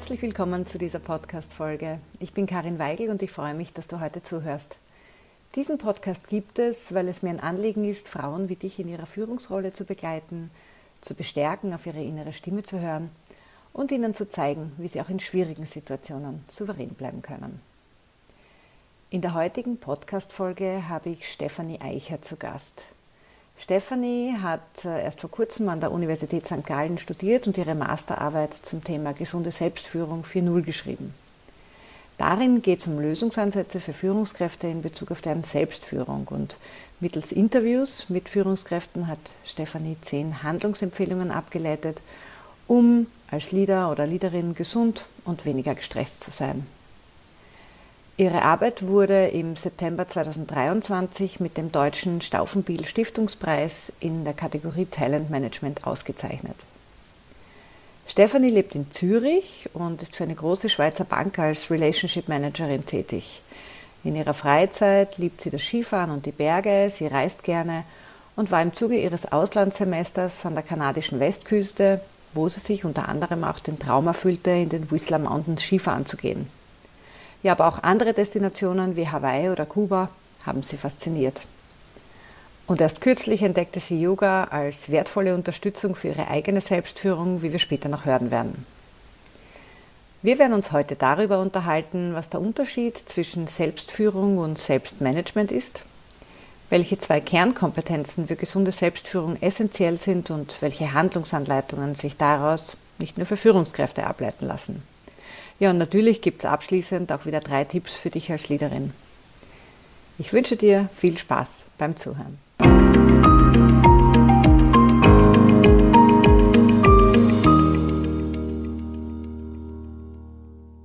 Herzlich willkommen zu dieser Podcast-Folge. Ich bin Karin Weigel und ich freue mich, dass du heute zuhörst. Diesen Podcast gibt es, weil es mir ein Anliegen ist, Frauen wie dich in ihrer Führungsrolle zu begleiten, zu bestärken, auf ihre innere Stimme zu hören und ihnen zu zeigen, wie sie auch in schwierigen Situationen souverän bleiben können. In der heutigen Podcast-Folge habe ich Stefanie Eicher zu Gast. Stefanie hat äh, erst vor kurzem an der Universität St. Gallen studiert und ihre Masterarbeit zum Thema gesunde Selbstführung 4.0 geschrieben. Darin geht es um Lösungsansätze für Führungskräfte in Bezug auf deren Selbstführung und mittels Interviews mit Führungskräften hat Stefanie zehn Handlungsempfehlungen abgeleitet, um als Leader oder Leaderin gesund und weniger gestresst zu sein. Ihre Arbeit wurde im September 2023 mit dem Deutschen Stauffenbiel Stiftungspreis in der Kategorie Talent Management ausgezeichnet. Stefanie lebt in Zürich und ist für eine große Schweizer Bank als Relationship Managerin tätig. In ihrer Freizeit liebt sie das Skifahren und die Berge, sie reist gerne und war im Zuge ihres Auslandssemesters an der kanadischen Westküste, wo sie sich unter anderem auch den Traum erfüllte, in den Whistler Mountains Skifahren zu gehen. Ja, aber auch andere Destinationen wie Hawaii oder Kuba haben sie fasziniert. Und erst kürzlich entdeckte sie Yoga als wertvolle Unterstützung für ihre eigene Selbstführung, wie wir später noch hören werden. Wir werden uns heute darüber unterhalten, was der Unterschied zwischen Selbstführung und Selbstmanagement ist, welche zwei Kernkompetenzen für gesunde Selbstführung essentiell sind und welche Handlungsanleitungen sich daraus nicht nur für Führungskräfte ableiten lassen. Ja, und natürlich gibt es abschließend auch wieder drei Tipps für dich als Leaderin. Ich wünsche dir viel Spaß beim Zuhören.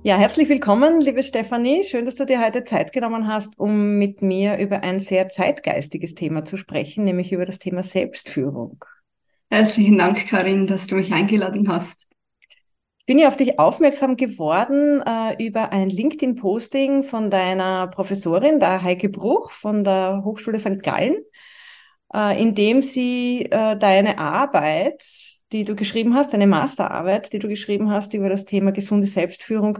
Ja, herzlich willkommen, liebe Stefanie. Schön, dass du dir heute Zeit genommen hast, um mit mir über ein sehr zeitgeistiges Thema zu sprechen, nämlich über das Thema Selbstführung. Herzlichen Dank, Karin, dass du mich eingeladen hast bin ja auf dich aufmerksam geworden äh, über ein LinkedIn-Posting von deiner Professorin, der Heike Bruch von der Hochschule St. Gallen, äh, in dem sie äh, deine Arbeit, die du geschrieben hast, deine Masterarbeit, die du geschrieben hast über das Thema gesunde Selbstführung,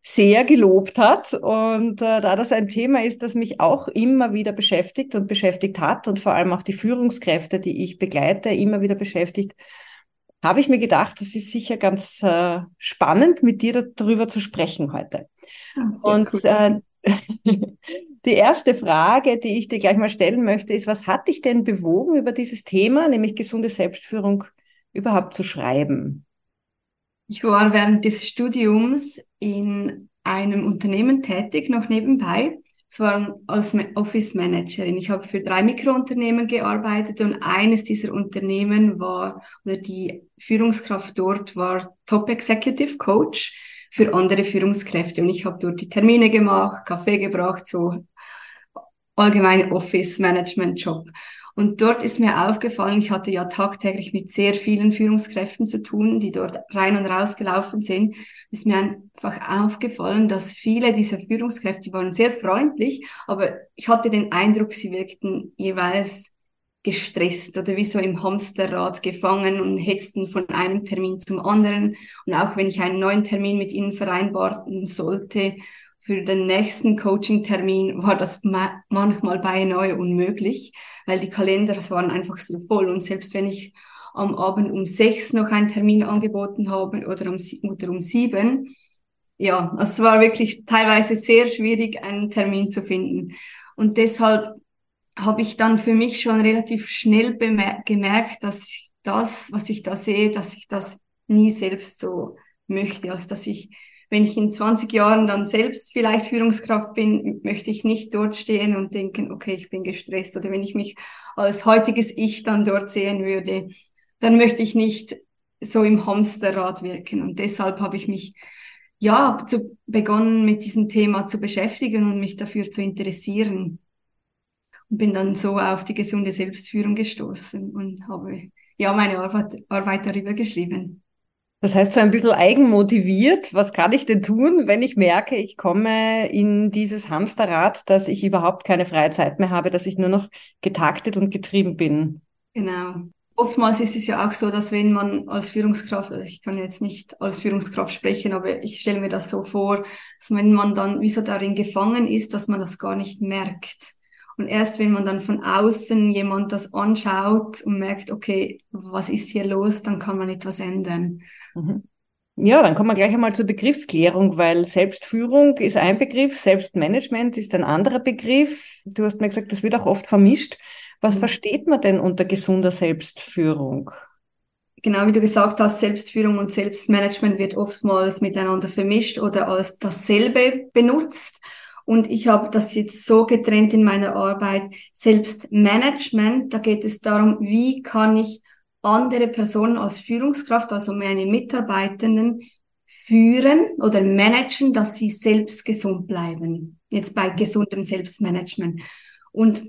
sehr gelobt hat. Und äh, da das ein Thema ist, das mich auch immer wieder beschäftigt und beschäftigt hat und vor allem auch die Führungskräfte, die ich begleite, immer wieder beschäftigt, habe ich mir gedacht, das ist sicher ganz äh, spannend, mit dir darüber zu sprechen heute. Ja, Und cool. äh, die erste Frage, die ich dir gleich mal stellen möchte, ist, was hat dich denn bewogen, über dieses Thema, nämlich gesunde Selbstführung, überhaupt zu schreiben? Ich war während des Studiums in einem Unternehmen tätig, noch nebenbei. Es war als Office Managerin. Ich habe für drei Mikrounternehmen gearbeitet und eines dieser Unternehmen war, oder die Führungskraft dort war Top Executive Coach für andere Führungskräfte. Und ich habe dort die Termine gemacht, Kaffee gebracht, so allgemeine Office Management Job. Und dort ist mir aufgefallen, ich hatte ja tagtäglich mit sehr vielen Führungskräften zu tun, die dort rein und raus gelaufen sind. Ist mir einfach aufgefallen, dass viele dieser Führungskräfte waren sehr freundlich, aber ich hatte den Eindruck, sie wirkten jeweils gestresst oder wie so im Hamsterrad gefangen und hetzten von einem Termin zum anderen. Und auch wenn ich einen neuen Termin mit ihnen vereinbaren sollte, für den nächsten Coaching-Termin war das ma manchmal beinahe unmöglich, weil die Kalender waren einfach so voll. Und selbst wenn ich am Abend um sechs noch einen Termin angeboten habe oder um, oder um sieben, ja, es war wirklich teilweise sehr schwierig, einen Termin zu finden. Und deshalb habe ich dann für mich schon relativ schnell gemerkt, dass das, was ich da sehe, dass ich das nie selbst so möchte, also dass ich wenn ich in 20 Jahren dann selbst vielleicht Führungskraft bin, möchte ich nicht dort stehen und denken, okay, ich bin gestresst. Oder wenn ich mich als heutiges Ich dann dort sehen würde, dann möchte ich nicht so im Hamsterrad wirken. Und deshalb habe ich mich ja zu, begonnen, mit diesem Thema zu beschäftigen und mich dafür zu interessieren. Und bin dann so auf die gesunde Selbstführung gestoßen und habe ja meine Arbeit, Arbeit darüber geschrieben. Das heißt, so ein bisschen eigenmotiviert, was kann ich denn tun, wenn ich merke, ich komme in dieses Hamsterrad, dass ich überhaupt keine freie Zeit mehr habe, dass ich nur noch getaktet und getrieben bin? Genau. oftmals ist es ja auch so, dass wenn man als Führungskraft, also ich kann jetzt nicht als Führungskraft sprechen, aber ich stelle mir das so vor, dass wenn man dann wie so darin gefangen ist, dass man das gar nicht merkt. Und erst wenn man dann von außen jemand das anschaut und merkt, okay, was ist hier los, dann kann man etwas ändern. Mhm. Ja, dann kommen wir gleich einmal zur Begriffsklärung, weil Selbstführung ist ein Begriff, Selbstmanagement ist ein anderer Begriff. Du hast mir gesagt, das wird auch oft vermischt. Was mhm. versteht man denn unter gesunder Selbstführung? Genau wie du gesagt hast, Selbstführung und Selbstmanagement wird oftmals miteinander vermischt oder als dasselbe benutzt. Und ich habe das jetzt so getrennt in meiner Arbeit. Selbstmanagement, da geht es darum, wie kann ich andere Personen als Führungskraft, also meine Mitarbeitenden, führen oder managen, dass sie selbst gesund bleiben. Jetzt bei gesundem Selbstmanagement. Und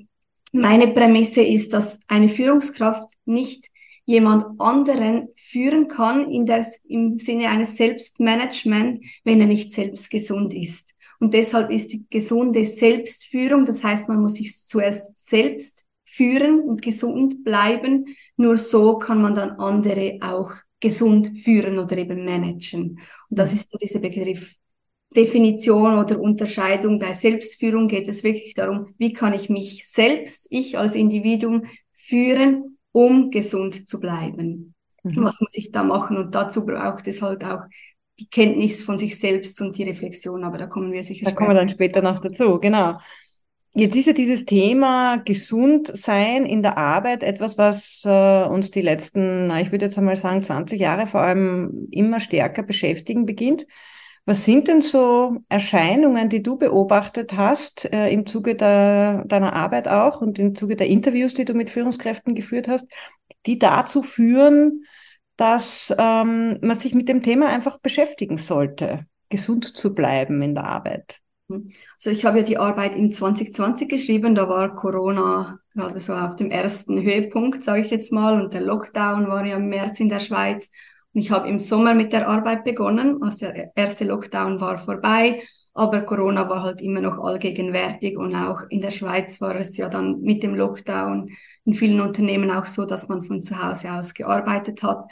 meine Prämisse ist, dass eine Führungskraft nicht jemand anderen führen kann in der, im Sinne eines Selbstmanagement, wenn er nicht selbst gesund ist. Und deshalb ist die gesunde Selbstführung, das heißt, man muss sich zuerst selbst führen und gesund bleiben. Nur so kann man dann andere auch gesund führen oder eben managen. Und das ist so dieser Begriff Definition oder Unterscheidung. Bei Selbstführung geht es wirklich darum, wie kann ich mich selbst, ich als Individuum führen, um gesund zu bleiben. Mhm. Was muss ich da machen? Und dazu braucht es halt auch die Kenntnis von sich selbst und die Reflexion. Aber da kommen wir sicher Da kommen wir dann später noch dazu, genau. Jetzt ist ja dieses Thema Gesundsein in der Arbeit etwas, was äh, uns die letzten, na, ich würde jetzt einmal sagen, 20 Jahre vor allem immer stärker beschäftigen beginnt. Was sind denn so Erscheinungen, die du beobachtet hast äh, im Zuge der, deiner Arbeit auch und im Zuge der Interviews, die du mit Führungskräften geführt hast, die dazu führen, dass ähm, man sich mit dem Thema einfach beschäftigen sollte, gesund zu bleiben in der Arbeit? Also ich habe ja die Arbeit im 2020 geschrieben, da war Corona gerade so auf dem ersten Höhepunkt, sage ich jetzt mal, und der Lockdown war ja im März in der Schweiz. Und ich habe im Sommer mit der Arbeit begonnen, als der erste Lockdown war vorbei, aber Corona war halt immer noch allgegenwärtig und auch in der Schweiz war es ja dann mit dem Lockdown in vielen Unternehmen auch so, dass man von zu Hause aus gearbeitet hat.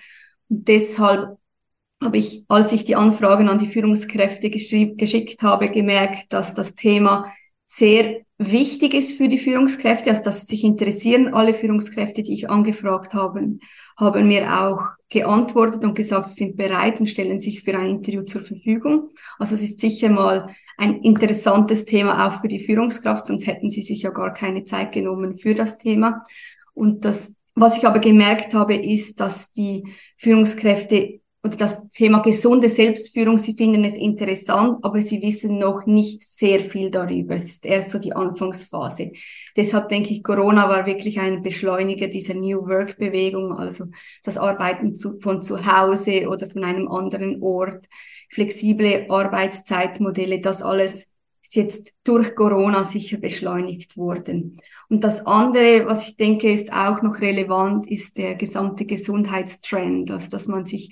Und deshalb habe ich, als ich die Anfragen an die Führungskräfte geschickt habe, gemerkt, dass das Thema sehr wichtig ist für die Führungskräfte, also dass sich interessieren. Alle Führungskräfte, die ich angefragt habe, haben mir auch geantwortet und gesagt, sie sind bereit und stellen sich für ein Interview zur Verfügung. Also es ist sicher mal ein interessantes Thema auch für die Führungskraft, sonst hätten sie sich ja gar keine Zeit genommen für das Thema. Und das, was ich aber gemerkt habe, ist, dass die Führungskräfte oder das Thema gesunde Selbstführung, Sie finden es interessant, aber Sie wissen noch nicht sehr viel darüber. Es ist erst so die Anfangsphase. Deshalb denke ich, Corona war wirklich ein Beschleuniger dieser New Work Bewegung, also das Arbeiten zu, von zu Hause oder von einem anderen Ort, flexible Arbeitszeitmodelle, das alles ist jetzt durch Corona sicher beschleunigt worden. Und das andere, was ich denke, ist auch noch relevant, ist der gesamte Gesundheitstrend, also dass man sich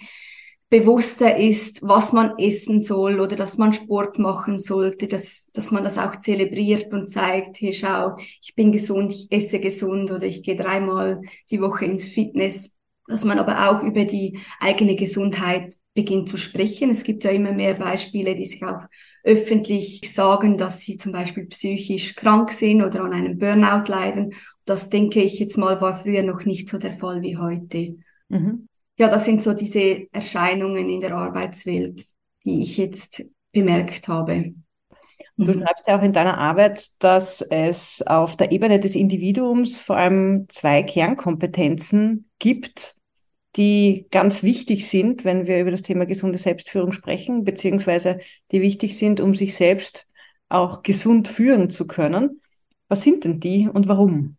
bewusster ist, was man essen soll oder dass man Sport machen sollte, dass, dass man das auch zelebriert und zeigt, hey schau, ich bin gesund, ich esse gesund oder ich gehe dreimal die Woche ins Fitness, dass man aber auch über die eigene Gesundheit beginnt zu sprechen. Es gibt ja immer mehr Beispiele, die sich auch öffentlich sagen, dass sie zum Beispiel psychisch krank sind oder an einem Burnout leiden. Das denke ich jetzt mal war früher noch nicht so der Fall wie heute. Mhm ja, das sind so diese Erscheinungen in der Arbeitswelt, die ich jetzt bemerkt habe. Und du mhm. schreibst ja auch in deiner Arbeit, dass es auf der Ebene des Individuums vor allem zwei Kernkompetenzen gibt, die ganz wichtig sind, wenn wir über das Thema gesunde Selbstführung sprechen, beziehungsweise die wichtig sind, um sich selbst auch gesund führen zu können. Was sind denn die und warum?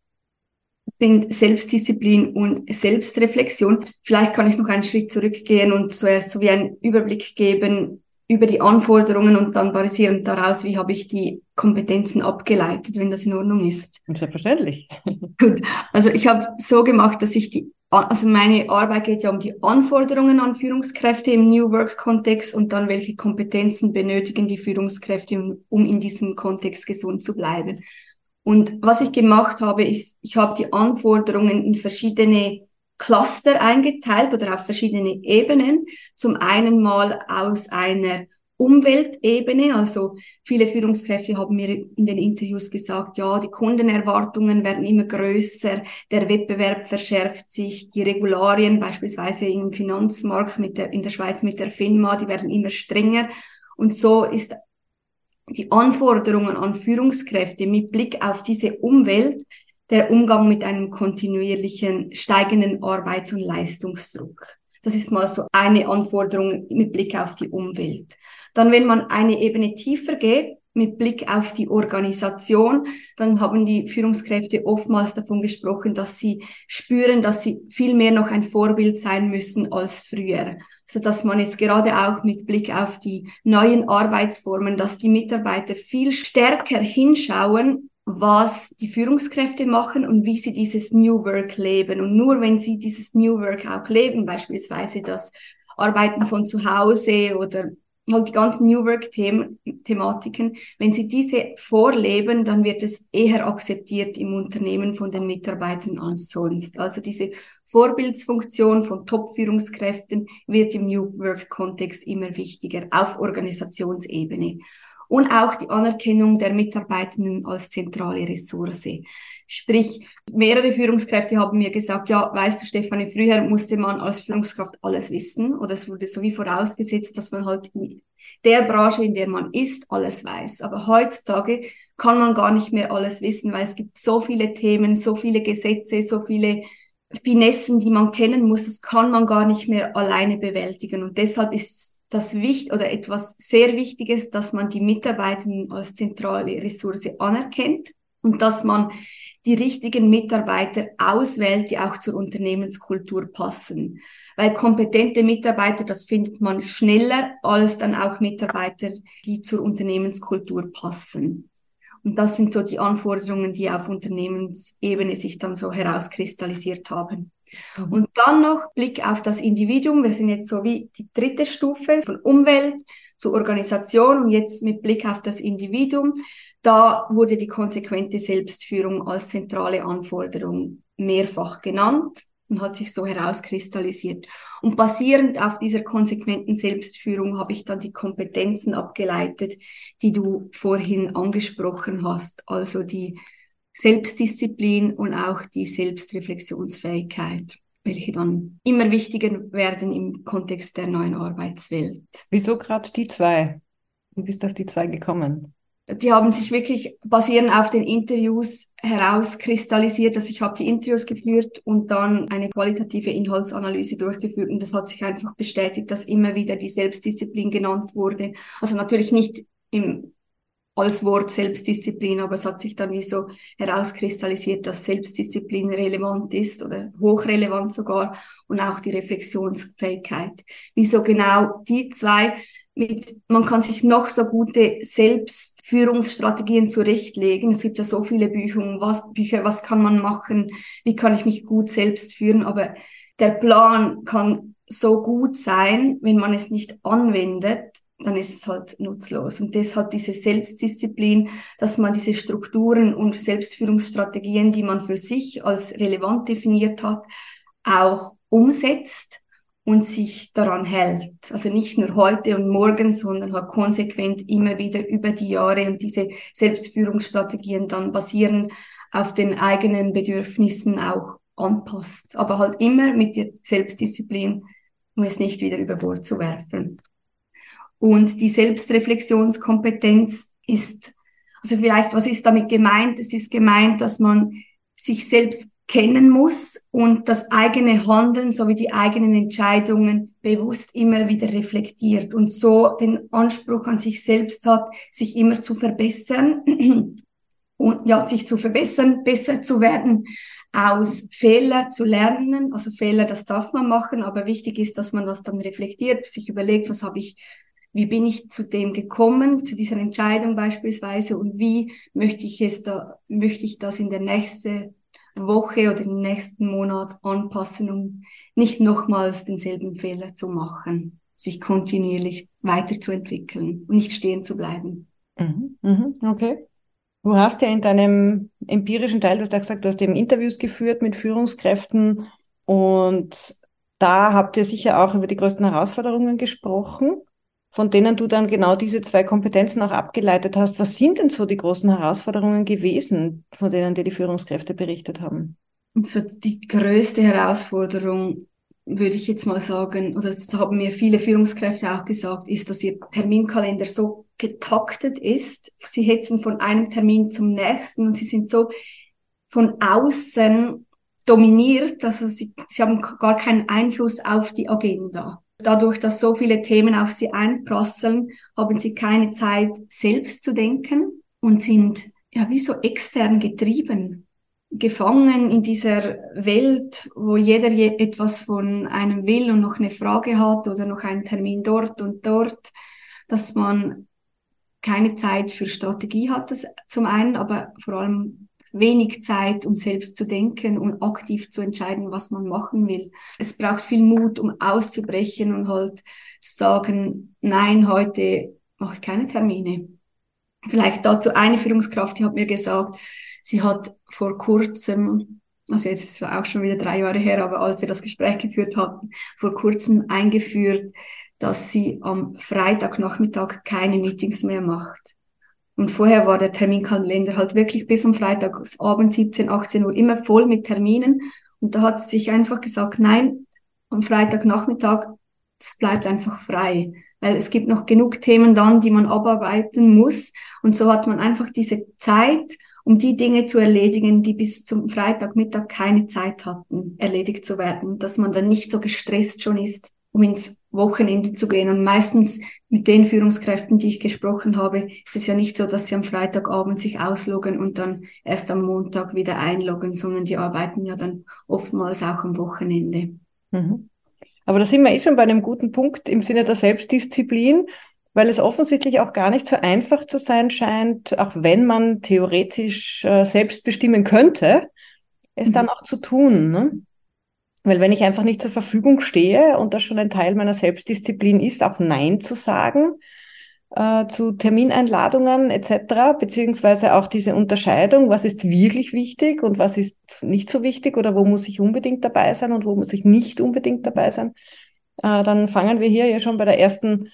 Sind Selbstdisziplin und Selbstreflexion. Vielleicht kann ich noch einen Schritt zurückgehen und zuerst so wie einen Überblick geben über die Anforderungen und dann basierend daraus, wie habe ich die Kompetenzen abgeleitet, wenn das in Ordnung ist. Selbstverständlich. Gut. Also ich habe so gemacht, dass ich die, also meine Arbeit geht ja um die Anforderungen an Führungskräfte im New Work Kontext und dann welche Kompetenzen benötigen die Führungskräfte, um in diesem Kontext gesund zu bleiben. Und was ich gemacht habe, ist, ich habe die Anforderungen in verschiedene Cluster eingeteilt oder auf verschiedene Ebenen. Zum einen mal aus einer Umweltebene. Also viele Führungskräfte haben mir in den Interviews gesagt, ja, die Kundenerwartungen werden immer größer, der Wettbewerb verschärft sich, die Regularien beispielsweise im Finanzmarkt mit der, in der Schweiz mit der FINMA, die werden immer strenger. Und so ist die Anforderungen an Führungskräfte mit Blick auf diese Umwelt der Umgang mit einem kontinuierlichen steigenden Arbeits- und Leistungsdruck. Das ist mal so eine Anforderung mit Blick auf die Umwelt. Dann, wenn man eine Ebene tiefer geht, mit Blick auf die Organisation, dann haben die Führungskräfte oftmals davon gesprochen, dass sie spüren, dass sie viel mehr noch ein Vorbild sein müssen als früher. So dass man jetzt gerade auch mit Blick auf die neuen Arbeitsformen, dass die Mitarbeiter viel stärker hinschauen, was die Führungskräfte machen und wie sie dieses New Work leben. Und nur wenn sie dieses New Work auch leben, beispielsweise das Arbeiten von zu Hause oder halt die ganzen New Work-Thematiken, wenn sie diese vorleben, dann wird es eher akzeptiert im Unternehmen von den Mitarbeitern als sonst. Also diese Vorbildsfunktion von Top-Führungskräften wird im New Work-Kontext immer wichtiger auf Organisationsebene und auch die Anerkennung der Mitarbeitenden als zentrale Ressource. Sprich, mehrere Führungskräfte haben mir gesagt, ja, weißt du, Stefanie, früher musste man als Führungskraft alles wissen oder es wurde so wie vorausgesetzt, dass man halt in der Branche, in der man ist, alles weiß. Aber heutzutage kann man gar nicht mehr alles wissen, weil es gibt so viele Themen, so viele Gesetze, so viele Finessen, die man kennen muss, das kann man gar nicht mehr alleine bewältigen. Und deshalb ist das wichtig oder etwas sehr Wichtiges, dass man die Mitarbeitenden als zentrale Ressource anerkennt und dass man die richtigen Mitarbeiter auswählt, die auch zur Unternehmenskultur passen. Weil kompetente Mitarbeiter, das findet man schneller als dann auch Mitarbeiter, die zur Unternehmenskultur passen. Und das sind so die Anforderungen, die auf Unternehmensebene sich dann so herauskristallisiert haben. Mhm. Und dann noch Blick auf das Individuum. Wir sind jetzt so wie die dritte Stufe von Umwelt zur Organisation und jetzt mit Blick auf das Individuum. Da wurde die konsequente Selbstführung als zentrale Anforderung mehrfach genannt und hat sich so herauskristallisiert. Und basierend auf dieser konsequenten Selbstführung habe ich dann die Kompetenzen abgeleitet, die du vorhin angesprochen hast, also die Selbstdisziplin und auch die Selbstreflexionsfähigkeit, welche dann immer wichtiger werden im Kontext der neuen Arbeitswelt. Wieso gerade die zwei? Wie bist du auf die zwei gekommen? Die haben sich wirklich basierend auf den Interviews herauskristallisiert, dass ich habe die Interviews geführt und dann eine qualitative Inhaltsanalyse durchgeführt und das hat sich einfach bestätigt, dass immer wieder die Selbstdisziplin genannt wurde. Also natürlich nicht im als Wort Selbstdisziplin, aber es hat sich dann wie so herauskristallisiert, dass Selbstdisziplin relevant ist oder hochrelevant sogar und auch die Reflexionsfähigkeit. Wieso genau die zwei mit, man kann sich noch so gute Selbstführungsstrategien zurechtlegen. Es gibt ja so viele Bücher, was, Bücher, was kann man machen, wie kann ich mich gut selbst führen, aber der Plan kann so gut sein, wenn man es nicht anwendet, dann ist es halt nutzlos. Und deshalb diese Selbstdisziplin, dass man diese Strukturen und Selbstführungsstrategien, die man für sich als relevant definiert hat, auch umsetzt und sich daran hält. Also nicht nur heute und morgen, sondern halt konsequent immer wieder über die Jahre und diese Selbstführungsstrategien dann basieren auf den eigenen Bedürfnissen auch anpasst. Aber halt immer mit der Selbstdisziplin, um es nicht wieder über Bord zu werfen. Und die Selbstreflexionskompetenz ist, also vielleicht, was ist damit gemeint? Es ist gemeint, dass man sich selbst kennen muss und das eigene Handeln sowie die eigenen Entscheidungen bewusst immer wieder reflektiert und so den Anspruch an sich selbst hat, sich immer zu verbessern und ja, sich zu verbessern, besser zu werden, aus Fehler zu lernen. Also Fehler, das darf man machen, aber wichtig ist, dass man das dann reflektiert, sich überlegt, was habe ich wie bin ich zu dem gekommen, zu dieser Entscheidung beispielsweise und wie möchte ich es da, möchte ich das in der nächsten Woche oder im nächsten Monat anpassen, um nicht nochmals denselben Fehler zu machen, sich kontinuierlich weiterzuentwickeln und nicht stehen zu bleiben. Mhm, mhm, okay. Du hast ja in deinem empirischen Teil, du hast ja gesagt, du hast eben Interviews geführt mit Führungskräften Und da habt ihr sicher auch über die größten Herausforderungen gesprochen, von denen du dann genau diese zwei Kompetenzen auch abgeleitet hast. Was sind denn so die großen Herausforderungen gewesen, von denen dir die Führungskräfte berichtet haben? So die größte Herausforderung würde ich jetzt mal sagen, oder das haben mir viele Führungskräfte auch gesagt, ist, dass ihr Terminkalender so getaktet ist. Sie hetzen von einem Termin zum nächsten und sie sind so von außen dominiert, also sie, sie haben gar keinen Einfluss auf die Agenda. Dadurch, dass so viele Themen auf sie einprasseln, haben sie keine Zeit, selbst zu denken und sind ja wie so extern getrieben gefangen in dieser Welt, wo jeder je etwas von einem will und noch eine Frage hat oder noch einen Termin dort und dort, dass man keine Zeit für Strategie hat, das zum einen, aber vor allem wenig Zeit, um selbst zu denken und aktiv zu entscheiden, was man machen will. Es braucht viel Mut, um auszubrechen und halt zu sagen, nein, heute mache ich keine Termine. Vielleicht dazu eine Führungskraft, die hat mir gesagt, Sie hat vor kurzem, also jetzt ist es auch schon wieder drei Jahre her, aber als wir das Gespräch geführt hatten, vor kurzem eingeführt, dass sie am Freitagnachmittag keine Meetings mehr macht. Und vorher war der Terminkalender halt wirklich bis am Freitagabend 17, 18 Uhr immer voll mit Terminen. Und da hat sie sich einfach gesagt, nein, am Freitagnachmittag, das bleibt einfach frei. Weil es gibt noch genug Themen dann, die man abarbeiten muss. Und so hat man einfach diese Zeit um die Dinge zu erledigen, die bis zum Freitagmittag keine Zeit hatten, erledigt zu werden, dass man dann nicht so gestresst schon ist, um ins Wochenende zu gehen. Und meistens mit den Führungskräften, die ich gesprochen habe, ist es ja nicht so, dass sie am Freitagabend sich ausloggen und dann erst am Montag wieder einloggen, sondern die arbeiten ja dann oftmals auch am Wochenende. Mhm. Aber da sind wir eh schon bei einem guten Punkt im Sinne der Selbstdisziplin weil es offensichtlich auch gar nicht so einfach zu sein scheint, auch wenn man theoretisch äh, selbst bestimmen könnte, es mhm. dann auch zu tun. Ne? Weil wenn ich einfach nicht zur Verfügung stehe und das schon ein Teil meiner Selbstdisziplin ist, auch Nein zu sagen äh, zu Termineinladungen etc., beziehungsweise auch diese Unterscheidung, was ist wirklich wichtig und was ist nicht so wichtig oder wo muss ich unbedingt dabei sein und wo muss ich nicht unbedingt dabei sein, äh, dann fangen wir hier ja schon bei der ersten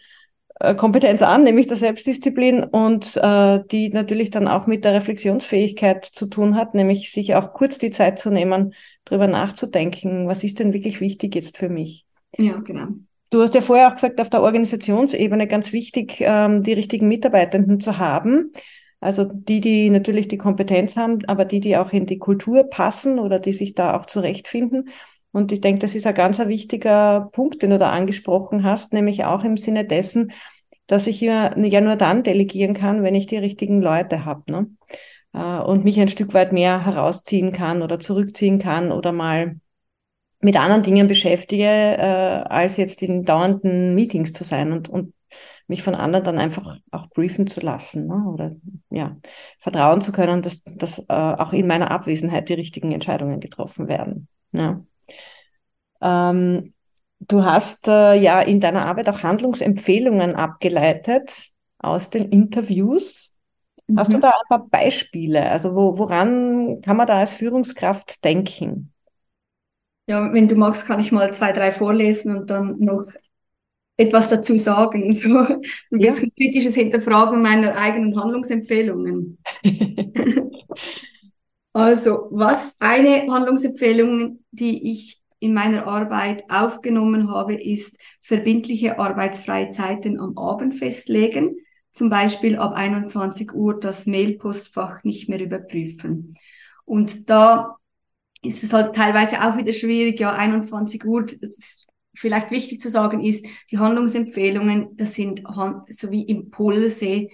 äh, Kompetenz an, nämlich der Selbstdisziplin und äh, die natürlich dann auch mit der Reflexionsfähigkeit zu tun hat, nämlich sich auch kurz die Zeit zu nehmen, darüber nachzudenken, was ist denn wirklich wichtig jetzt für mich. Ja, genau. Du hast ja vorher auch gesagt, auf der Organisationsebene ganz wichtig, ähm, die richtigen Mitarbeitenden zu haben. Also die, die natürlich die Kompetenz haben, aber die, die auch in die Kultur passen oder die sich da auch zurechtfinden. Und ich denke, das ist ein ganz wichtiger Punkt, den du da angesprochen hast, nämlich auch im Sinne dessen, dass ich ja, ja nur dann delegieren kann, wenn ich die richtigen Leute habe. Ne? Äh, und mich ein Stück weit mehr herausziehen kann oder zurückziehen kann oder mal mit anderen Dingen beschäftige, äh, als jetzt in dauernden Meetings zu sein und, und mich von anderen dann einfach auch briefen zu lassen ne? oder ja, vertrauen zu können, dass, dass äh, auch in meiner Abwesenheit die richtigen Entscheidungen getroffen werden. Ja. Ähm, Du hast äh, ja in deiner Arbeit auch Handlungsempfehlungen abgeleitet aus den Interviews. Mhm. Hast du mhm. da ein paar Beispiele? Also wo, woran kann man da als Führungskraft denken? Ja, wenn du magst, kann ich mal zwei, drei vorlesen und dann noch etwas dazu sagen. So ein bisschen ja. kritisches Hinterfragen meiner eigenen Handlungsempfehlungen. also, was eine Handlungsempfehlung, die ich in meiner Arbeit aufgenommen habe, ist verbindliche arbeitsfreie Zeiten am Abend festlegen. Zum Beispiel ab 21 Uhr das Mailpostfach nicht mehr überprüfen. Und da ist es halt teilweise auch wieder schwierig, ja, 21 Uhr, vielleicht wichtig zu sagen ist, die Handlungsempfehlungen, das sind so wie Impulse,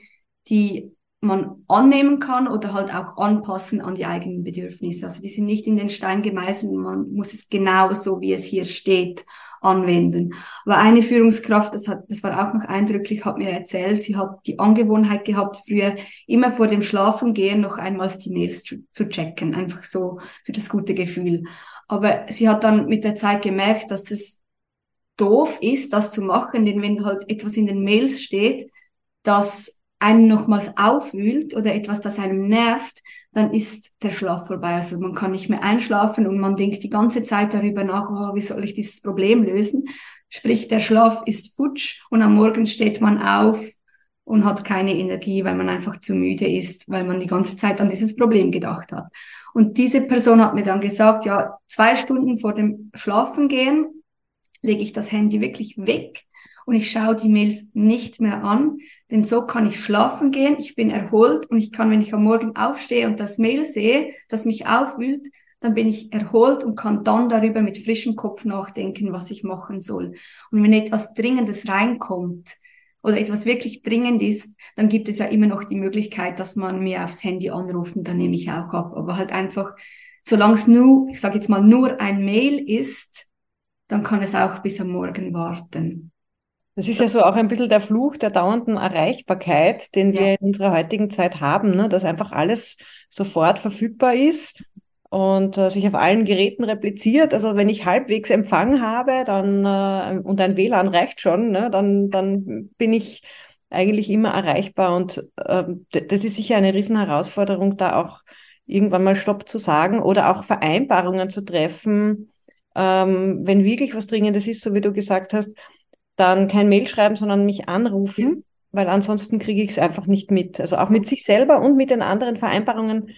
die man annehmen kann oder halt auch anpassen an die eigenen Bedürfnisse. Also die sind nicht in den Stein gemeißelt, man muss es genau so, wie es hier steht, anwenden. Aber eine Führungskraft, das hat, das war auch noch eindrücklich, hat mir erzählt, sie hat die Angewohnheit gehabt, früher immer vor dem Schlafengehen noch einmal die Mails zu, zu checken, einfach so für das gute Gefühl. Aber sie hat dann mit der Zeit gemerkt, dass es doof ist, das zu machen, denn wenn halt etwas in den Mails steht, das einen nochmals aufwühlt oder etwas, das einem nervt, dann ist der Schlaf vorbei. Also man kann nicht mehr einschlafen und man denkt die ganze Zeit darüber nach, oh, wie soll ich dieses Problem lösen. Sprich, der Schlaf ist futsch und am Morgen steht man auf und hat keine Energie, weil man einfach zu müde ist, weil man die ganze Zeit an dieses Problem gedacht hat. Und diese Person hat mir dann gesagt, ja, zwei Stunden vor dem Schlafengehen lege ich das Handy wirklich weg und ich schaue die Mails nicht mehr an, denn so kann ich schlafen gehen, ich bin erholt und ich kann, wenn ich am Morgen aufstehe und das Mail sehe, das mich aufwühlt, dann bin ich erholt und kann dann darüber mit frischem Kopf nachdenken, was ich machen soll. Und wenn etwas Dringendes reinkommt oder etwas wirklich dringend ist, dann gibt es ja immer noch die Möglichkeit, dass man mir aufs Handy anruft und dann nehme ich auch ab. Aber halt einfach, solange es nur, ich sage jetzt mal, nur ein Mail ist, dann kann es auch bis am Morgen warten. Das ist ja so auch ein bisschen der Fluch der dauernden Erreichbarkeit, den wir ja. in unserer heutigen Zeit haben, ne? dass einfach alles sofort verfügbar ist und äh, sich auf allen Geräten repliziert. Also wenn ich halbwegs Empfang habe, dann äh, und ein WLAN reicht schon, ne? dann, dann bin ich eigentlich immer erreichbar. Und äh, das ist sicher eine Riesenherausforderung, da auch irgendwann mal Stopp zu sagen oder auch Vereinbarungen zu treffen, ähm, wenn wirklich was Dringendes ist, so wie du gesagt hast dann kein Mail schreiben, sondern mich anrufen, ja. weil ansonsten kriege ich es einfach nicht mit. Also auch mit sich selber und mit den anderen Vereinbarungen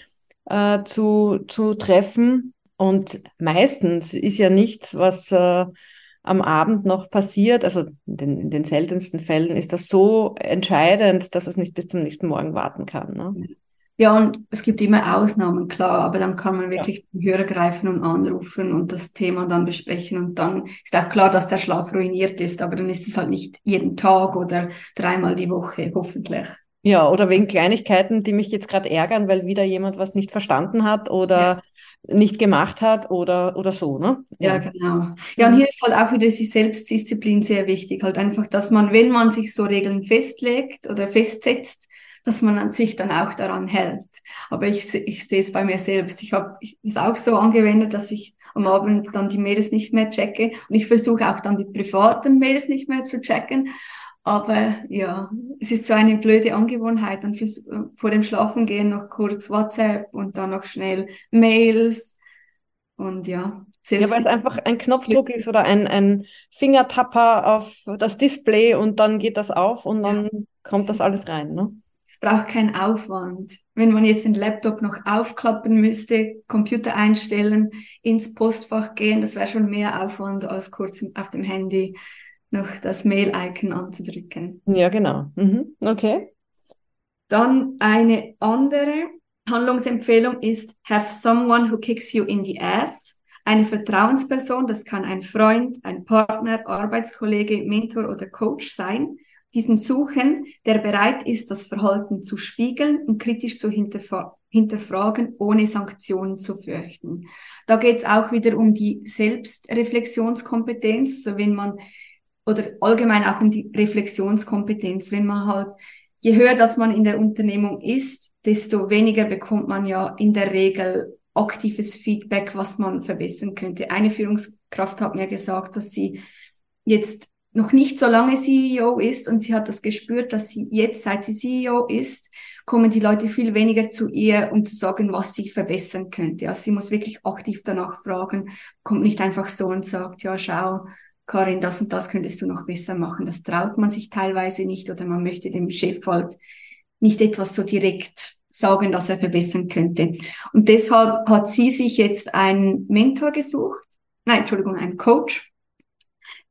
äh, zu, zu treffen. Und meistens ist ja nichts, was äh, am Abend noch passiert, also in den, in den, seltensten Fällen ist das so entscheidend, dass es nicht bis zum nächsten Morgen warten kann. Ne? Ja, und es gibt immer Ausnahmen, klar, aber dann kann man wirklich ja. den Hörer greifen und anrufen und das Thema dann besprechen. Und dann ist auch klar, dass der Schlaf ruiniert ist, aber dann ist es halt nicht jeden Tag oder dreimal die Woche, hoffentlich. Ja, oder wegen Kleinigkeiten, die mich jetzt gerade ärgern, weil wieder jemand was nicht verstanden hat oder ja. nicht gemacht hat oder, oder so, ne? Ja. ja, genau. Ja, und hier ist halt auch wieder die Selbstdisziplin sehr wichtig. Halt einfach, dass man, wenn man sich so Regeln festlegt oder festsetzt, dass man sich dann auch daran hält. Aber ich, ich sehe es bei mir selbst. Ich habe es auch so angewendet, dass ich am Abend dann die Mails nicht mehr checke und ich versuche auch dann die privaten Mails nicht mehr zu checken. Aber ja, es ist so eine blöde Angewohnheit, dann vor dem Schlafengehen noch kurz WhatsApp und dann noch schnell Mails und ja. Ja, weil es einfach ein Knopfdruck ist oder ein, ein Fingertapper auf das Display und dann geht das auf und dann ja. kommt das alles rein. Ne? Es braucht keinen Aufwand. Wenn man jetzt den Laptop noch aufklappen müsste, Computer einstellen, ins Postfach gehen, das wäre schon mehr Aufwand als kurz auf dem Handy noch das Mail-Icon anzudrücken. Ja, genau. Mhm. Okay. Dann eine andere Handlungsempfehlung ist Have someone who kicks you in the ass. Eine Vertrauensperson, das kann ein Freund, ein Partner, Arbeitskollege, Mentor oder Coach sein, diesen suchen, der bereit ist, das Verhalten zu spiegeln und kritisch zu hinterfragen, ohne Sanktionen zu fürchten. Da geht es auch wieder um die Selbstreflexionskompetenz, also wenn man, oder allgemein auch um die Reflexionskompetenz, wenn man halt, je höher dass man in der Unternehmung ist, desto weniger bekommt man ja in der Regel aktives Feedback, was man verbessern könnte. Eine Führungskraft hat mir gesagt, dass sie jetzt noch nicht so lange CEO ist und sie hat das gespürt, dass sie jetzt, seit sie CEO ist, kommen die Leute viel weniger zu ihr, um zu sagen, was sie verbessern könnte. Also sie muss wirklich aktiv danach fragen, kommt nicht einfach so und sagt, ja, schau, Karin, das und das könntest du noch besser machen. Das traut man sich teilweise nicht oder man möchte dem Chef halt nicht etwas so direkt sagen, dass er verbessern könnte. Und deshalb hat sie sich jetzt einen Mentor gesucht, nein, Entschuldigung, einen Coach,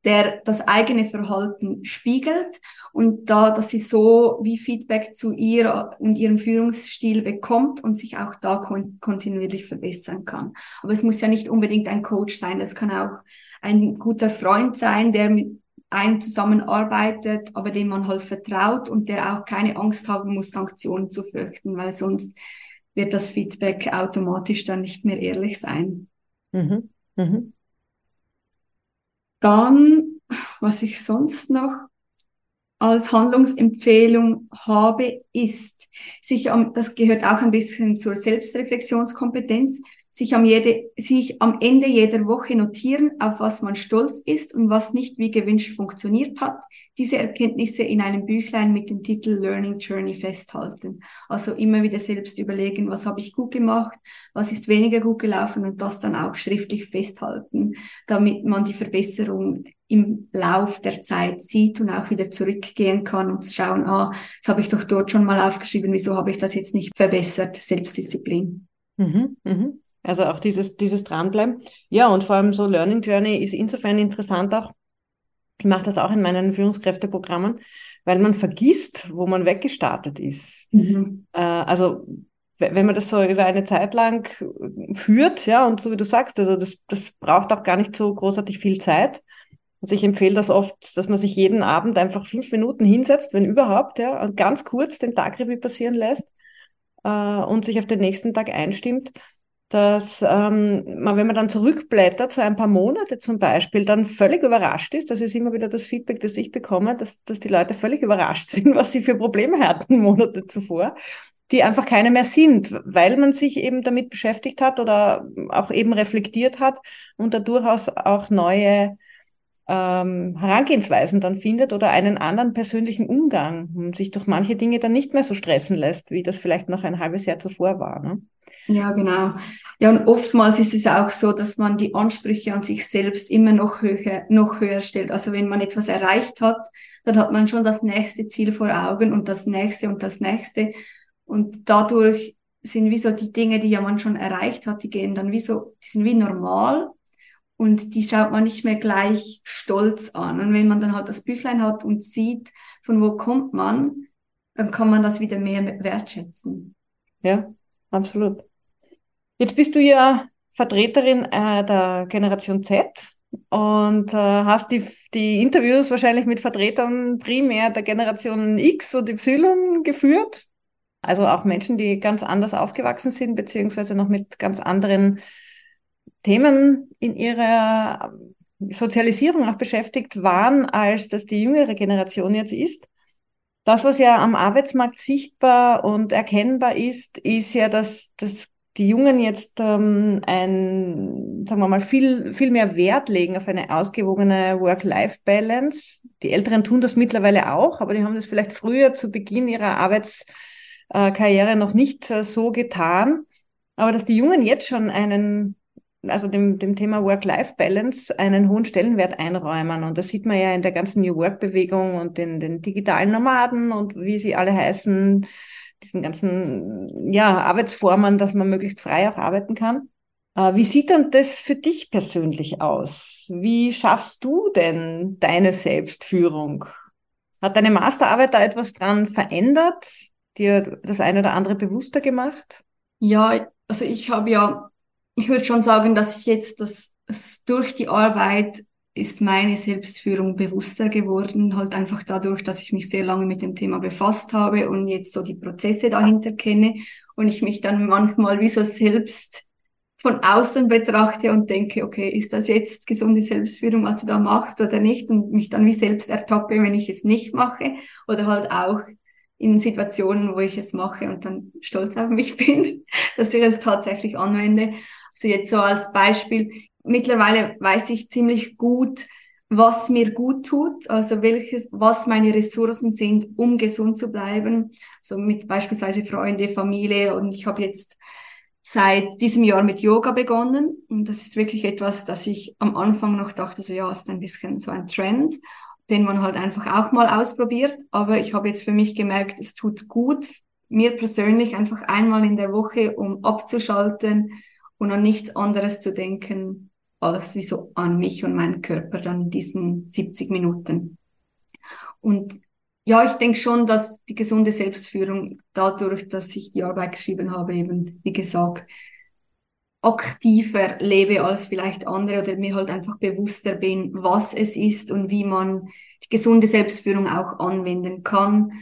der das eigene Verhalten spiegelt und da, dass sie so wie Feedback zu ihr und ihrem Führungsstil bekommt und sich auch da kon kontinuierlich verbessern kann. Aber es muss ja nicht unbedingt ein Coach sein, es kann auch ein guter Freund sein, der mit einem zusammenarbeitet, aber dem man halt vertraut und der auch keine Angst haben muss, Sanktionen zu fürchten, weil sonst wird das Feedback automatisch dann nicht mehr ehrlich sein. Mhm. Mhm. Dann, was ich sonst noch als Handlungsempfehlung habe, ist, sich, das gehört auch ein bisschen zur Selbstreflexionskompetenz, sich am, jede, sich am Ende jeder Woche notieren, auf was man stolz ist und was nicht wie gewünscht funktioniert hat, diese Erkenntnisse in einem Büchlein mit dem Titel Learning Journey festhalten. Also immer wieder selbst überlegen, was habe ich gut gemacht, was ist weniger gut gelaufen und das dann auch schriftlich festhalten, damit man die Verbesserung im Lauf der Zeit sieht und auch wieder zurückgehen kann und schauen, ah, das habe ich doch dort schon mal aufgeschrieben, wieso habe ich das jetzt nicht verbessert? Selbstdisziplin. Mhm, mhm. Also auch dieses, dieses Dranbleiben. Ja, und vor allem so Learning Journey ist insofern interessant auch. Ich mache das auch in meinen Führungskräfteprogrammen, weil man vergisst, wo man weggestartet ist. Mhm. Äh, also wenn man das so über eine Zeit lang führt, ja, und so wie du sagst, also das, das braucht auch gar nicht so großartig viel Zeit. Also ich empfehle das oft, dass man sich jeden Abend einfach fünf Minuten hinsetzt, wenn überhaupt, ja, und ganz kurz den Tagrevue passieren lässt äh, und sich auf den nächsten Tag einstimmt dass ähm, man, wenn man dann zurückblättert, so ein paar Monate zum Beispiel, dann völlig überrascht ist, das ist immer wieder das Feedback, das ich bekomme, dass, dass die Leute völlig überrascht sind, was sie für Probleme hatten Monate zuvor, die einfach keine mehr sind, weil man sich eben damit beschäftigt hat oder auch eben reflektiert hat und da durchaus auch neue ähm, Herangehensweisen dann findet oder einen anderen persönlichen Umgang und sich durch manche Dinge dann nicht mehr so stressen lässt, wie das vielleicht noch ein halbes Jahr zuvor war. Ne? Ja, genau. Ja, und oftmals ist es auch so, dass man die Ansprüche an sich selbst immer noch höher, noch höher stellt. Also wenn man etwas erreicht hat, dann hat man schon das nächste Ziel vor Augen und das nächste und das nächste. Und dadurch sind wie so die Dinge, die ja man schon erreicht hat, die gehen dann wie so, die sind wie normal und die schaut man nicht mehr gleich stolz an. Und wenn man dann halt das Büchlein hat und sieht, von wo kommt man, dann kann man das wieder mehr wertschätzen. Ja, absolut. Jetzt bist du ja Vertreterin äh, der Generation Z und äh, hast die, die Interviews wahrscheinlich mit Vertretern primär der Generation X und Y geführt. Also auch Menschen, die ganz anders aufgewachsen sind, beziehungsweise noch mit ganz anderen Themen in ihrer Sozialisierung auch beschäftigt waren, als das die jüngere Generation jetzt ist. Das, was ja am Arbeitsmarkt sichtbar und erkennbar ist, ist ja, dass, dass die Jungen jetzt ähm, ein, sagen wir mal, viel, viel mehr Wert legen auf eine ausgewogene Work-Life-Balance. Die Älteren tun das mittlerweile auch, aber die haben das vielleicht früher zu Beginn ihrer Arbeitskarriere noch nicht äh, so getan. Aber dass die Jungen jetzt schon einen, also dem, dem Thema Work-Life-Balance einen hohen Stellenwert einräumen. Und das sieht man ja in der ganzen New Work-Bewegung und den, den digitalen Nomaden und wie sie alle heißen, diesen ganzen ja, Arbeitsformen, dass man möglichst frei auch arbeiten kann. Äh, wie sieht denn das für dich persönlich aus? Wie schaffst du denn deine Selbstführung? Hat deine Masterarbeit da etwas dran verändert, dir das eine oder andere bewusster gemacht? Ja, also ich habe ja, ich würde schon sagen, dass ich jetzt das, das durch die Arbeit ist meine Selbstführung bewusster geworden, halt einfach dadurch, dass ich mich sehr lange mit dem Thema befasst habe und jetzt so die Prozesse dahinter kenne und ich mich dann manchmal wie so selbst von außen betrachte und denke, okay, ist das jetzt gesunde Selbstführung, was du da machst oder nicht und mich dann wie selbst ertappe, wenn ich es nicht mache oder halt auch in Situationen, wo ich es mache und dann stolz auf mich bin, dass ich es tatsächlich anwende. Also jetzt so als Beispiel, mittlerweile weiß ich ziemlich gut, was mir gut tut, also welches, was meine Ressourcen sind, um gesund zu bleiben. So mit beispielsweise Freunde, Familie und ich habe jetzt seit diesem Jahr mit Yoga begonnen und das ist wirklich etwas, das ich am Anfang noch dachte, so ja, ist ein bisschen so ein Trend, den man halt einfach auch mal ausprobiert. Aber ich habe jetzt für mich gemerkt, es tut gut, mir persönlich einfach einmal in der Woche, um abzuschalten und an nichts anderes zu denken, als wie so an mich und meinen Körper dann in diesen 70 Minuten. Und ja, ich denke schon, dass die gesunde Selbstführung dadurch, dass ich die Arbeit geschrieben habe, eben, wie gesagt, aktiver lebe als vielleicht andere oder mir halt einfach bewusster bin, was es ist und wie man die gesunde Selbstführung auch anwenden kann.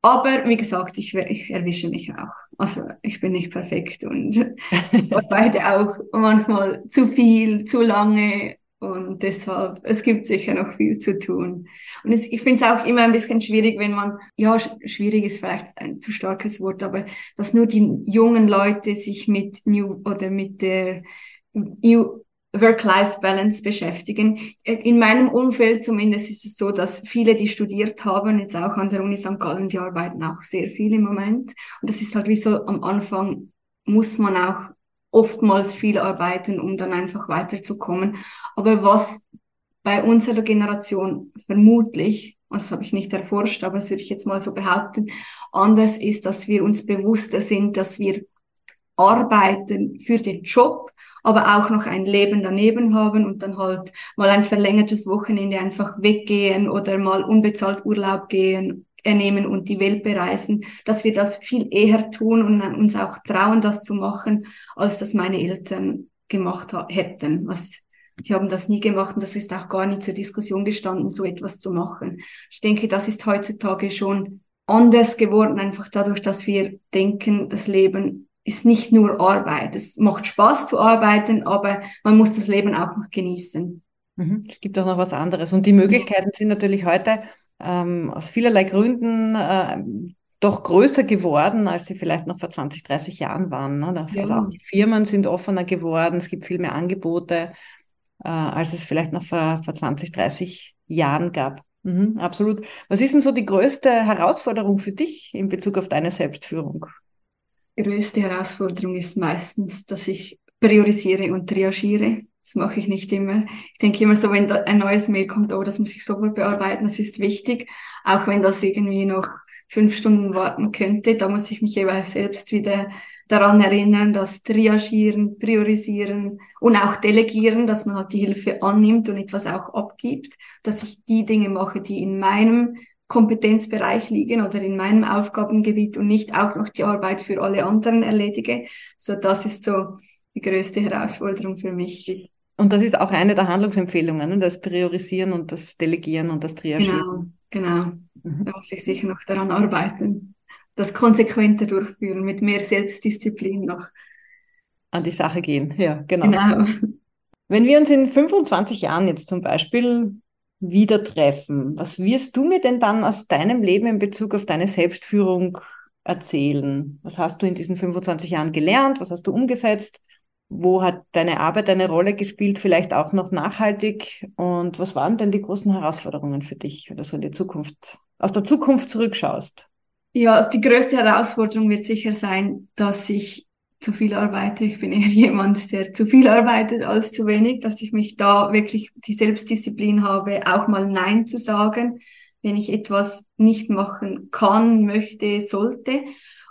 Aber wie gesagt, ich, ich erwische mich auch. Also ich bin nicht perfekt und arbeite auch manchmal zu viel, zu lange Und deshalb, es gibt sicher noch viel zu tun. Und es, ich finde es auch immer ein bisschen schwierig, wenn man, ja, schwierig ist vielleicht ein zu starkes Wort, aber dass nur die jungen Leute sich mit New oder mit der New Work-Life-Balance beschäftigen. In meinem Umfeld zumindest ist es so, dass viele, die studiert haben, jetzt auch an der Uni St. Gallen, die arbeiten auch sehr viel im Moment. Und das ist halt wie so am Anfang muss man auch oftmals viel arbeiten, um dann einfach weiterzukommen. Aber was bei unserer Generation vermutlich, das habe ich nicht erforscht, aber das würde ich jetzt mal so behaupten, anders ist, dass wir uns bewusster sind, dass wir arbeiten für den Job, aber auch noch ein Leben daneben haben und dann halt mal ein verlängertes Wochenende einfach weggehen oder mal unbezahlt Urlaub gehen nehmen und die Welt bereisen, dass wir das viel eher tun und uns auch trauen, das zu machen, als das meine Eltern gemacht hätten. Was, die haben das nie gemacht und das ist auch gar nicht zur Diskussion gestanden, so etwas zu machen. Ich denke, das ist heutzutage schon anders geworden, einfach dadurch, dass wir denken, das Leben ist nicht nur Arbeit. Es macht Spaß zu arbeiten, aber man muss das Leben auch noch genießen. Mhm. Es gibt auch noch was anderes. Und die Möglichkeiten sind natürlich heute ähm, aus vielerlei Gründen äh, doch größer geworden, als sie vielleicht noch vor 20, 30 Jahren waren. Ne? Das, ja. Also auch die Firmen sind offener geworden, es gibt viel mehr Angebote, äh, als es vielleicht noch vor, vor 20, 30 Jahren gab. Mhm, absolut. Was ist denn so die größte Herausforderung für dich in Bezug auf deine Selbstführung? Größte Herausforderung ist meistens, dass ich priorisiere und triagiere. Das mache ich nicht immer. Ich denke immer so, wenn da ein neues Mail kommt, oh, das muss ich sofort bearbeiten, das ist wichtig. Auch wenn das irgendwie noch fünf Stunden warten könnte, da muss ich mich jeweils selbst wieder daran erinnern, dass Triagieren, Priorisieren und auch Delegieren, dass man halt die Hilfe annimmt und etwas auch abgibt, dass ich die Dinge mache, die in meinem Kompetenzbereich liegen oder in meinem Aufgabengebiet und nicht auch noch die Arbeit für alle anderen erledige. So, das ist so die größte Herausforderung für mich. Und das ist auch eine der Handlungsempfehlungen, ne? das Priorisieren und das Delegieren und das Triagieren. Genau, genau. Mhm. Da muss ich sicher noch daran arbeiten. Das konsequenter durchführen, mit mehr Selbstdisziplin noch. An die Sache gehen, ja, genau. genau. Wenn wir uns in 25 Jahren jetzt zum Beispiel wieder treffen, was wirst du mir denn dann aus deinem Leben in Bezug auf deine Selbstführung erzählen? Was hast du in diesen 25 Jahren gelernt? Was hast du umgesetzt? Wo hat deine Arbeit eine Rolle gespielt, vielleicht auch noch nachhaltig? Und was waren denn die großen Herausforderungen für dich, wenn du so in die Zukunft, aus der Zukunft zurückschaust? Ja, also die größte Herausforderung wird sicher sein, dass ich zu viel arbeite. Ich bin eher jemand, der zu viel arbeitet als zu wenig, dass ich mich da wirklich die Selbstdisziplin habe, auch mal Nein zu sagen, wenn ich etwas nicht machen kann, möchte, sollte.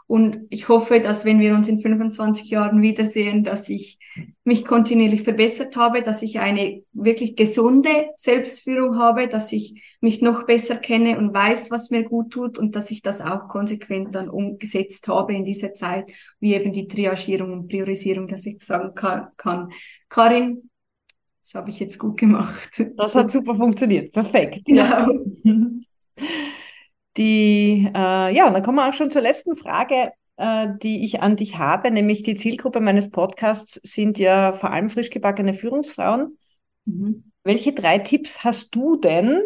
Und ich hoffe, dass wenn wir uns in 25 Jahren wiedersehen, dass ich mich kontinuierlich verbessert habe, dass ich eine wirklich gesunde Selbstführung habe, dass ich mich noch besser kenne und weiß, was mir gut tut und dass ich das auch konsequent dann umgesetzt habe in dieser Zeit, wie eben die Triagierung und Priorisierung, dass ich sagen kann, Karin, das habe ich jetzt gut gemacht. Das hat super funktioniert. Perfekt. Genau. Ja. Die, äh, ja, dann kommen wir auch schon zur letzten Frage, äh, die ich an dich habe, nämlich die Zielgruppe meines Podcasts sind ja vor allem frisch gebackene Führungsfrauen. Mhm. Welche drei Tipps hast du denn,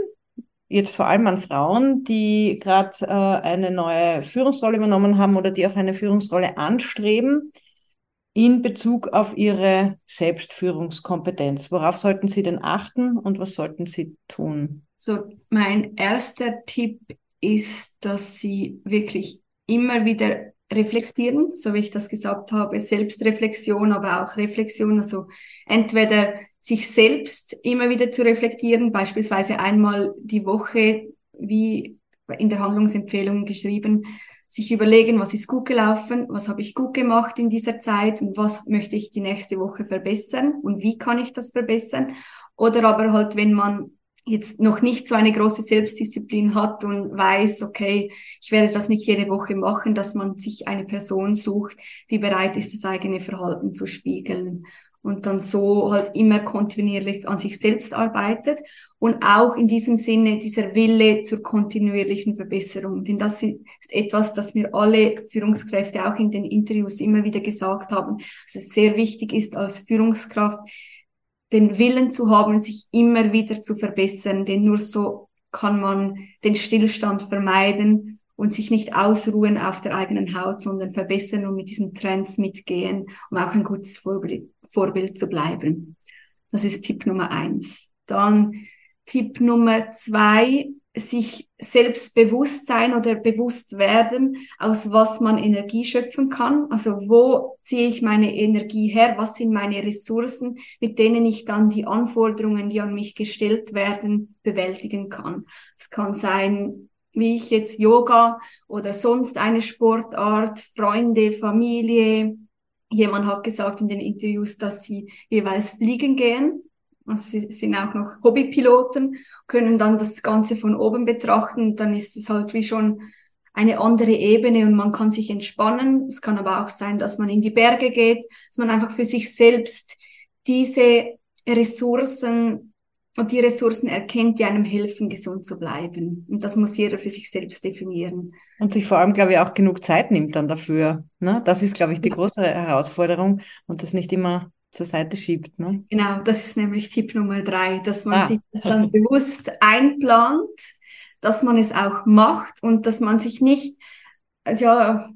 jetzt vor allem an Frauen, die gerade äh, eine neue Führungsrolle übernommen haben oder die auch eine Führungsrolle anstreben, in Bezug auf ihre Selbstführungskompetenz? Worauf sollten sie denn achten und was sollten sie tun? So, mein erster Tipp ist, dass sie wirklich immer wieder reflektieren, so wie ich das gesagt habe, Selbstreflexion, aber auch Reflexion, also entweder sich selbst immer wieder zu reflektieren, beispielsweise einmal die Woche, wie in der Handlungsempfehlung geschrieben, sich überlegen, was ist gut gelaufen, was habe ich gut gemacht in dieser Zeit und was möchte ich die nächste Woche verbessern und wie kann ich das verbessern. Oder aber halt, wenn man jetzt noch nicht so eine große Selbstdisziplin hat und weiß, okay, ich werde das nicht jede Woche machen, dass man sich eine Person sucht, die bereit ist, das eigene Verhalten zu spiegeln und dann so halt immer kontinuierlich an sich selbst arbeitet und auch in diesem Sinne dieser Wille zur kontinuierlichen Verbesserung. Denn das ist etwas, das mir alle Führungskräfte auch in den Interviews immer wieder gesagt haben, dass es sehr wichtig ist als Führungskraft, den Willen zu haben, sich immer wieder zu verbessern, denn nur so kann man den Stillstand vermeiden und sich nicht ausruhen auf der eigenen Haut, sondern verbessern und mit diesen Trends mitgehen, um auch ein gutes Vorbild, Vorbild zu bleiben. Das ist Tipp Nummer eins. Dann Tipp Nummer zwei, sich selbst bewusst sein oder bewusst werden, aus was man Energie schöpfen kann. Also wo ziehe ich meine Energie her? Was sind meine Ressourcen, mit denen ich dann die Anforderungen, die an mich gestellt werden, bewältigen kann? Es kann sein, wie ich jetzt Yoga oder sonst eine Sportart, Freunde, Familie. Jemand hat gesagt in den Interviews, dass sie jeweils fliegen gehen also sie sind auch noch Hobbypiloten, können dann das Ganze von oben betrachten. Dann ist es halt wie schon eine andere Ebene und man kann sich entspannen. Es kann aber auch sein, dass man in die Berge geht, dass man einfach für sich selbst diese Ressourcen und die Ressourcen erkennt, die einem helfen, gesund zu bleiben. Und das muss jeder für sich selbst definieren. Und sich vor allem, glaube ich, auch genug Zeit nimmt dann dafür. Ne? Das ist, glaube ich, die größere Herausforderung und das nicht immer zur Seite schiebt. Ne? Genau, das ist nämlich Tipp Nummer drei, dass man ah. sich das dann bewusst einplant, dass man es auch macht und dass man sich nicht, also ja,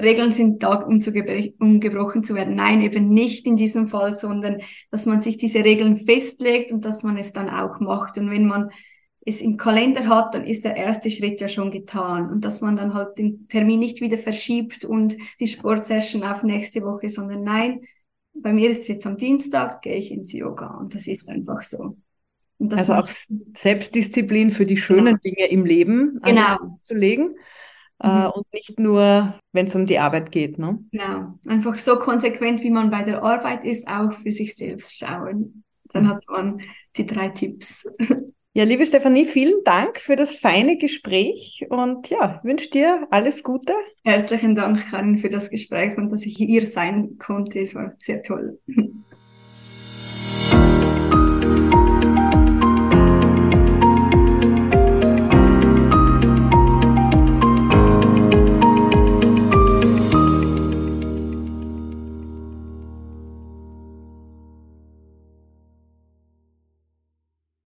Regeln sind da, um, zu um gebrochen zu werden. Nein, eben nicht in diesem Fall, sondern dass man sich diese Regeln festlegt und dass man es dann auch macht. Und wenn man es im Kalender hat, dann ist der erste Schritt ja schon getan. Und dass man dann halt den Termin nicht wieder verschiebt und die Sportsession auf nächste Woche, sondern nein, bei mir ist es jetzt am Dienstag, gehe ich ins Yoga und das ist einfach so. also auch Selbstdisziplin für die schönen ja. Dinge im Leben genau. zu legen äh, mhm. und nicht nur, wenn es um die Arbeit geht. Ne? Genau, einfach so konsequent, wie man bei der Arbeit ist, auch für sich selbst schauen. Dann mhm. hat man die drei Tipps. Ja, liebe Stefanie, vielen Dank für das feine Gespräch und ja, wünsche dir alles Gute. Herzlichen Dank, Karin, für das Gespräch und dass ich hier sein konnte. Es war sehr toll.